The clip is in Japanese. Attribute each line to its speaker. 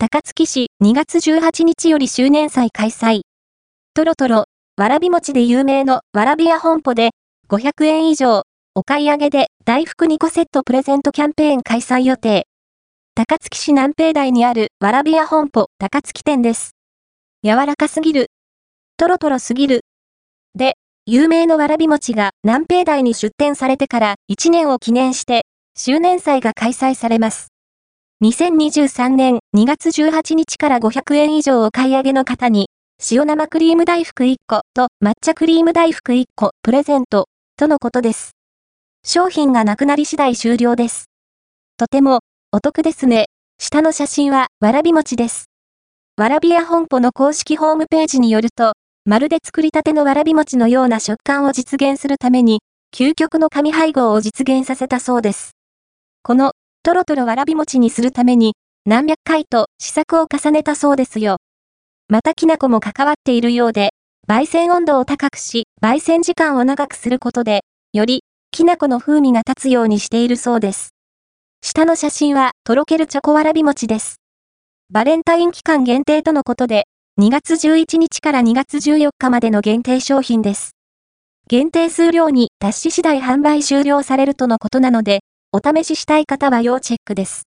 Speaker 1: 高槻市2月18日より周年祭開催。トロトロ、わらび餅で有名のわらび屋本舗で500円以上、お買い上げで大福2個セットプレゼントキャンペーン開催予定。高槻市南平台にあるわらび屋本舗高槻店です。柔らかすぎる。トロトロすぎる。で、有名のわらび餅が南平台に出店されてから1年を記念して、周年祭が開催されます。2023年2月18日から500円以上お買い上げの方に、塩生クリーム大福1個と抹茶クリーム大福1個プレゼント、とのことです。商品がなくなり次第終了です。とても、お得ですね。下の写真は、わらび餅です。わらび屋本舗の公式ホームページによると、まるで作りたてのわらび餅のような食感を実現するために、究極の紙配合を実現させたそうです。この、とろとろわらび餅にするために、何百回と試作を重ねたそうですよ。またきな粉も関わっているようで、焙煎温度を高くし、焙煎時間を長くすることで、より、きな粉の風味が立つようにしているそうです。下の写真は、とろけるチョコわらび餅です。バレンタイン期間限定とのことで、2月11日から2月14日までの限定商品です。限定数量に達し次第販売終了されるとのことなので、お試ししたい方は要チェックです。